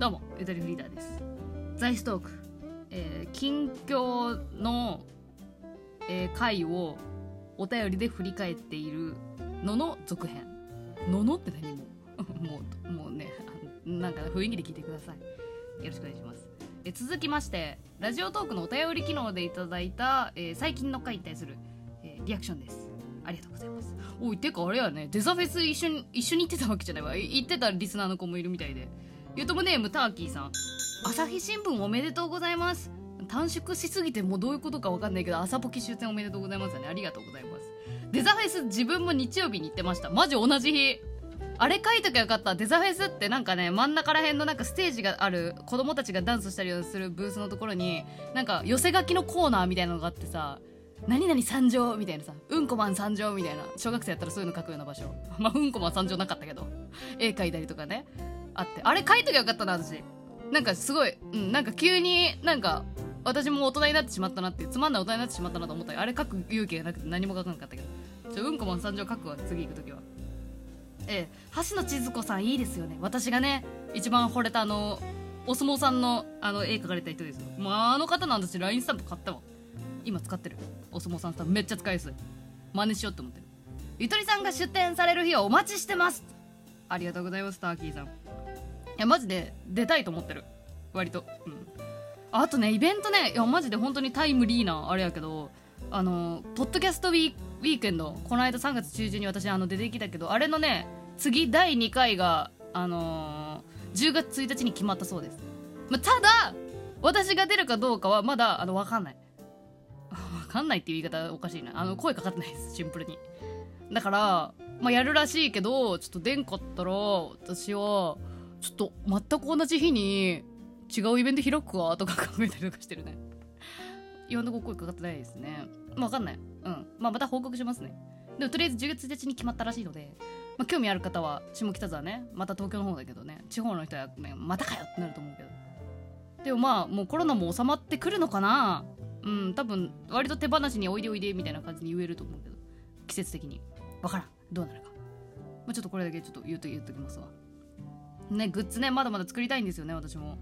どうもゆとりフリーダーです。ザイストーク、えー近況の、えー回をお便りで振り返っているのの続編。ののって何も？う もうもうねあのなんか雰囲気で聞いてください。よろしくお願いします。え続きましてラジオトークのお便り機能でいただいた、えー最近の回に対する、えーリアクションです。ありがとうございます。おいてかあれやねデザフェス一緒に一緒に行ってたわけじゃないわ。行ってたリスナーの子もいるみたいで。ゆともネームターキーさん。朝日新聞おめでとうございます。短縮しすぎてもうどういうことかわかんないけど朝ポキ終戦おめでとうございますね。ありがとうございます。デザフェス自分も日曜日に行ってました。マジ同じ日。あれ書いときゃよかった。デザフェスってなんかね真ん中ら辺のなんかステージがある子供たちがダンスしたりするブースのところになんか寄せ書きのコーナーみたいなのがあってさ何々参上みたいなさうんこマン参上みたいな小学生やったらそういうの書くような場所。まあうんこマン参上なかったけど絵描いたりとかね。あって。あれ書いときゃよかったな私。なんかすごい、うん、なんか急になんか私も大人になってしまったなってつまんない大人になってしまったなと思ったあれ書く勇気がなくて何も書かなかったけど。ちょうんこマン参上書くわ次行く時は。ええ。橋野千鶴子さんいいですよね。私がね一番惚れたあのお相撲さんのあの絵描かれた人ですよ。もうあの方なんだし LINE スタンプ買ったわ。今使ってる。お相撲さんスタンプ。めっちゃ使いやすい。真似しようって思ってる。ゆとりさんが出店される日をお待ちしてます。ありがとうございますターキーさん。いやマジで出たいと思ってる。割と。うん。あとねイベントねいやマジで本当にタイムリーなあれやけどあのポッドキャストウィーウィークエンドこの間3月中旬に私あの出てきたけどあれのね次第2回があのー10月1日に決まったそうです、まあ、ただ私が出るかどうかはまだあの分かんない。分かんないっていう言い方おかしいな。あの声かかってないです。シンプルに。だから、まあ、やるらしいけどちょっと出んかったら私はちょっと全く同じ日に違うイベント開くわとか考えたりとかしてるね。今のとこ声かかってないですね。まあ分かんない。うん。まあまた報告しますね。でもとりあえず10月1日に決まったらしいので、まあ、興味ある方は下北沢ね。また東京の方だけどね。地方の人はねまたかよってなると思うけど。でもまあもうコロナも収まってくるのかな。うん。多分割と手放しにおいでおいでみたいな感じに言えると思うけど。季節的に。わからん。どうなるか、まあ、ちょっとこれだけちょっと言うと言うときますわ。ねグッズねまだまだ作りたいんですよね私も。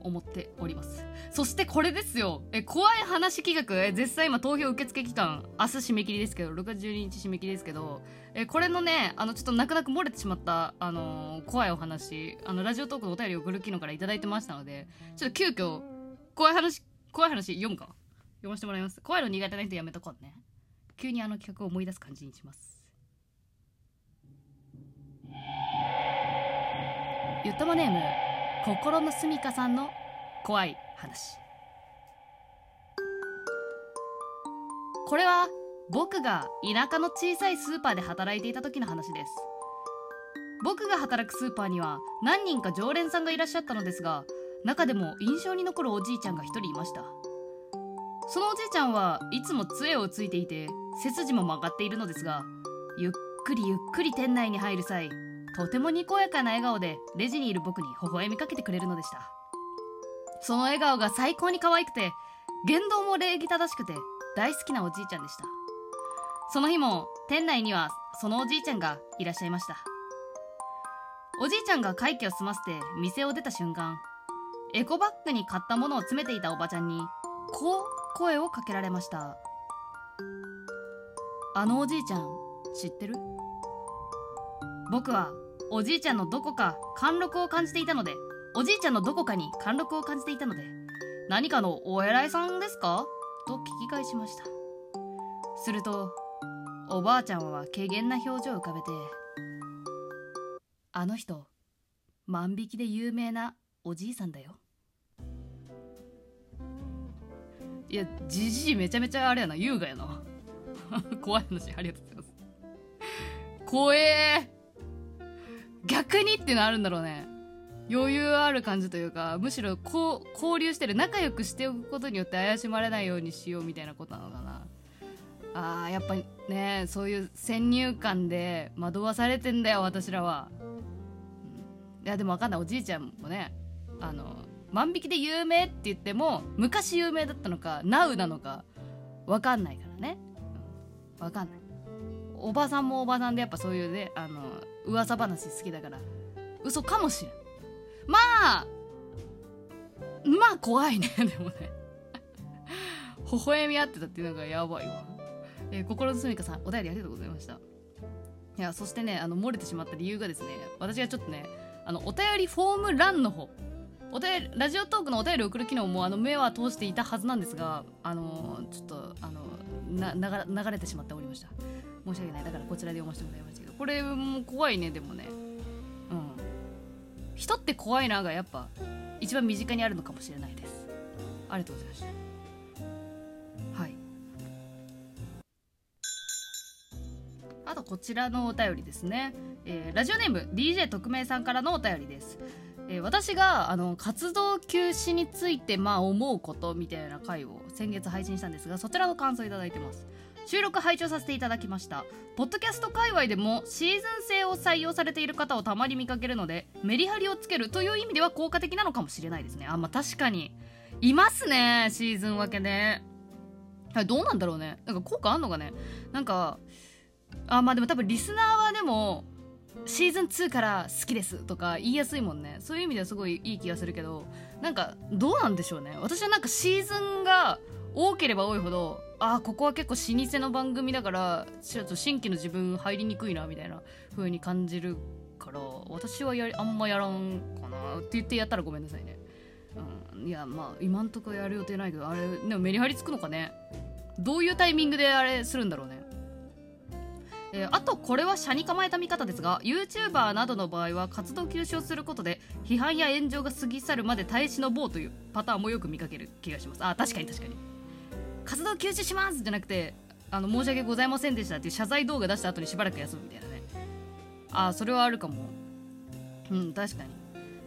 思っております。そしてこれですよ。え怖い話企画。え絶賛今投票受付期間。明日締め切りですけど6月12日締め切りですけど。えこれのねあのちょっと泣く泣く漏れてしまった、あのー怖いお話。あのラジオトークのお便りを送る機能から頂いいてましたのでちょっと急遽怖い話怖い話読むか。読ませてもらいます。怖いの苦手な人やめとこうね。急にあの企画を思い出す感じにします。ゆったまネーム心のすみかさんの怖い話。これは僕が田舎の小さいスーパーで働いていた時の話です。僕が働くスーパーには何人か常連さんがいらっしゃったのですが中でも印象に残るおじいちゃんが一人いました。そのおじいちゃんはいつも杖をついていて背筋も曲がっているのですがゆっくりゆっくり店内に入る際とてもにこやかな笑顔でレジにいる僕に微笑みかけてくれるのでした。その笑顔が最高に可愛くて言動も礼儀正しくて大好きなおじいちゃんでした。その日も店内にはそのおじいちゃんがいらっしゃいました。おじいちゃんが会計を済ませて店を出た瞬間エコバッグに買ったものを詰めていたおばちゃんにこう声をかけられました。あのおじいちゃん知ってる？僕はおじいちゃんのどこか貫禄を感じていたのでおじいちゃんのどこかに貫禄を感じていたので何かのお偉いさんですか？と聞き返しました。するとおばあちゃんは軽減な表情を浮かべてあの人万引きで有名なおじいさんだよ。いやじじいめちゃめちゃあれやな優雅やな。怖い話ありがとうございます。怖え逆にっていうのあるんだろうね。余裕ある感じというかむしろこう交流してる仲良くしておくことによって怪しまれないようにしようみたいなことなのかな。あーやっぱねそういう先入観で惑わされてんだよ私らは、いやでも分かんない。おじいちゃんもねあの万引きで有名って言っても昔有名だったのか NOW なのか分かんないからね、うん、分かんない。おばさんもおばさんでやっぱそういうねあの噂話好きだから。嘘かもしれん。まあまあ怖いね。でもね。微笑み合ってたっていうのがやばいわ、えー、心のすみかさんお便りありがとうございました。いやそしてねあの漏れてしまった理由がですね私がちょっとねあのお便りフォーム欄の方。お便りラジオトークのお便り送る機能もあの目は通していたはずなんですがあのちょっとあのな流れてしまっておりました。申し訳ない。だからこちらで読ませてもらいましたこれも怖いねでもね。うん。人って怖いながやっぱ一番身近にあるのかもしれないです。ありがとうございました。はい。あとこちらのお便りですね、えー、ラジオネーム DJ 特命さんからのお便りです。えー、私があの活動休止についてまあ思うことみたいな回を先月配信したんですがそちらの感想いただいてます。収録拝聴させていただきました。ポッドキャスト界隈でもシーズン制を採用されている方をたまに見かけるのでメリハリをつけるという意味では効果的なのかもしれないですね。あまあ確かに。いますねシーズン分けで。どうなんだろうね。なんか効果あんのかね。なんかあまあでも多分リスナーはでもシーズン2から好きですとか言いやすいもんね。そういう意味ではすごいいい気がするけどなんかどうなんでしょうね。私はなんかシーズンが多ければ多いほどああここは結構老舗の番組だからちょっと新規の自分入りにくいなみたいな風に感じるから私はやりあんまやらんかなって言ってやったらごめんなさいね、うん、いやまあ今んとこやる予定ないけどあれでもメリハリつくのかね。どういうタイミングであれするんだろうね。えー、あとこれは車に構えた見方ですが YouTuber などの場合は活動休止をすることで批判や炎上が過ぎ去るまで耐え忍ぼうというパターンもよく見かける気がします。あ確かに確かに。活動休止しますじゃなくてあの申し訳ございませんでしたっていう謝罪動画出した後にしばらく休むみたいなね。あそれはあるかも。うん確かに。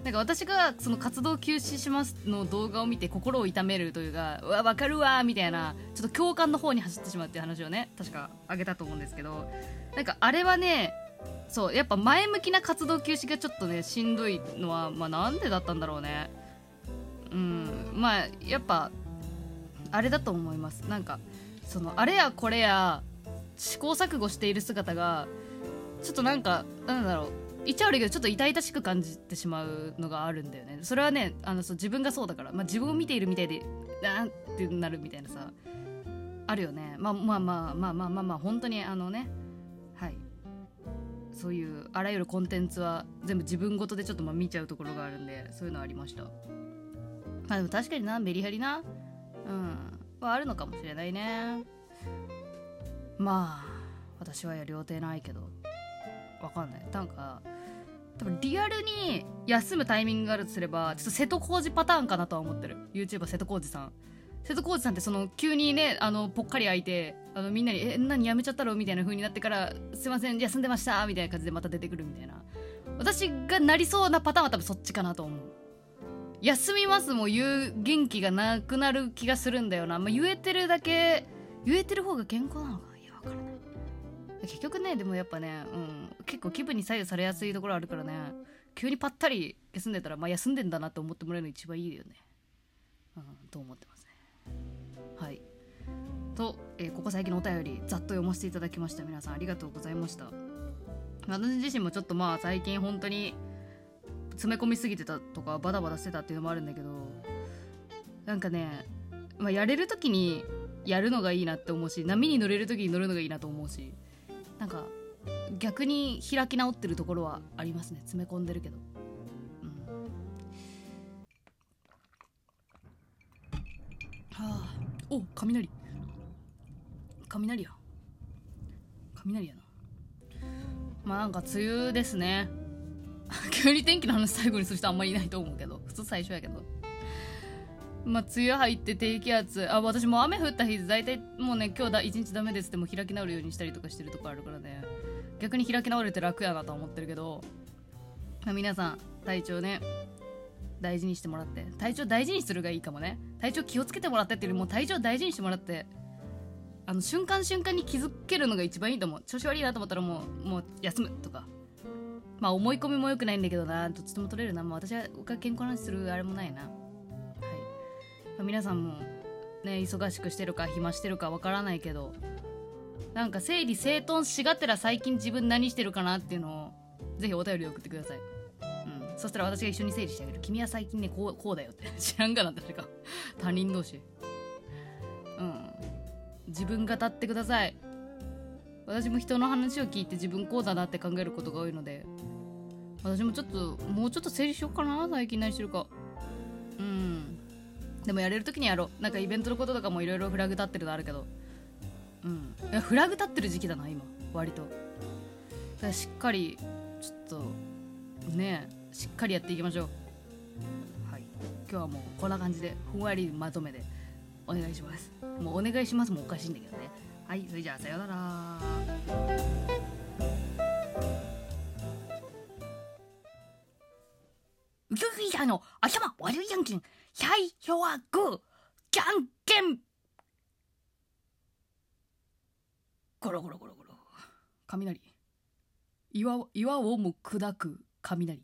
なんか私がその活動休止しますの動画を見て心を痛めるというかうわ分かるわみたいなちょっと共感の方に走ってしまうっていう話をね確かあげたと思うんですけどなんかあれはねそうやっぱ前向きな活動休止がちょっとねしんどいのはまあなんでだったんだろうね。うんまあやっぱあれだと思います。なんかそのあれやこれや試行錯誤している姿がちょっとなんかなんだろう。一応あるけどちょっと痛々しく感じてしまうのがあるんだよね。それはねあのそう自分がそうだから、まあ、自分を見ているみたいでなんってなるみたいなさあるよね。まあまあまあまあまあまあまあ本当にあのねはい。そういうあらゆるコンテンツは全部自分ごとでちょっとまあ見ちゃうところがあるんでそういうのありました。まあでも確かになメリハリなうん。はあるのかもしれないね。まあ私はやる予定ないけど。わかんない。なんか多分リアルに休むタイミングがあるとすればちょっと瀬戸康史パターンかなとは思ってる。YouTuber 瀬戸康史さん。瀬戸康史さんってその急にねあのぽっかり開いてあのみんなに「え何やめちゃったろ?」みたいな風になってから「すいません休んでました」みたいな感じでまた出てくるみたいな。私がなりそうなパターンは多分そっちかなと思う。休みますも言う元気がなくなる気がするんだよな、まあ、言えてるだけ言えてる方が健康なのかな。結局ねでもやっぱね、うん、結構気分に左右されやすいところあるからね急にパッタリ休んでたらまあ休んでんだなって思ってもらえるの一番いいよね。うんと思ってますね。はい。と、えー、ここ最近のお便りざっと読ませていただきました。皆さんありがとうございました。私自身もちょっとまあ最近本当に詰め込みすぎてたとかバタバタしてたっていうのもあるんだけどなんかね、まあ、やれる時にやるのがいいなって思うし波に乗れる時に乗るのがいいなと思うしなんか逆に開き直ってるところはありますね。詰め込んでるけど。うん。はあ。お雷。雷や。雷やな。まあなんか梅雨ですね。急に天気の話最後にする人あんまりいないと思うけど。普通最初やけど。まあ梅雨入って低気圧あ私も雨降った日大体もうね今日だ一日ダメです。っても開き直るようにしたりとかしてるとこあるからね。逆に開き直れて楽やなと思ってるけど、まあ、皆さん体調ね大事にしてもらって。体調大事にするがいいかもね。体調気をつけてもらってっていうよりも体調大事にしてもらってあの瞬間瞬間に気づけるのが一番いいと思う。調子悪いなと思ったらもうもう休むとか。まあ思い込みも良くないんだけどな。どっちとも取れるな、まあ、私は健康な話するあれもないな、皆さんもね忙しくしてるか暇してるかわからないけどなんか整理整頓しがてら最近自分何してるかなっていうのをぜひお便り送ってください。うん。そしたら私が一緒に整理してあげる。君は最近ねこうこうだよって。知らんかな誰か。他人同士。うん。自分語ってください。私も人の話を聞いて自分こうだなって考えることが多いので私もちょっともうちょっと整理しようかな最近何してるか。でもやれる時にやろう。なんかイベントのこととかもいろいろフラグ立ってるのあるけど。うん。フラグ立ってる時期だな今。割と。だからしっかりちょっとねしっかりやっていきましょう。はい。今日はもうこんな感じでふんわりまとめでお願いします。もうお願いしますもおかしいんだけどね。はいそれじゃあさようならウキウキさんの頭悪いじゃんけん。最初はグーじゃんけん。ゴロゴロゴロゴロ。雷。岩を岩をも砕く雷。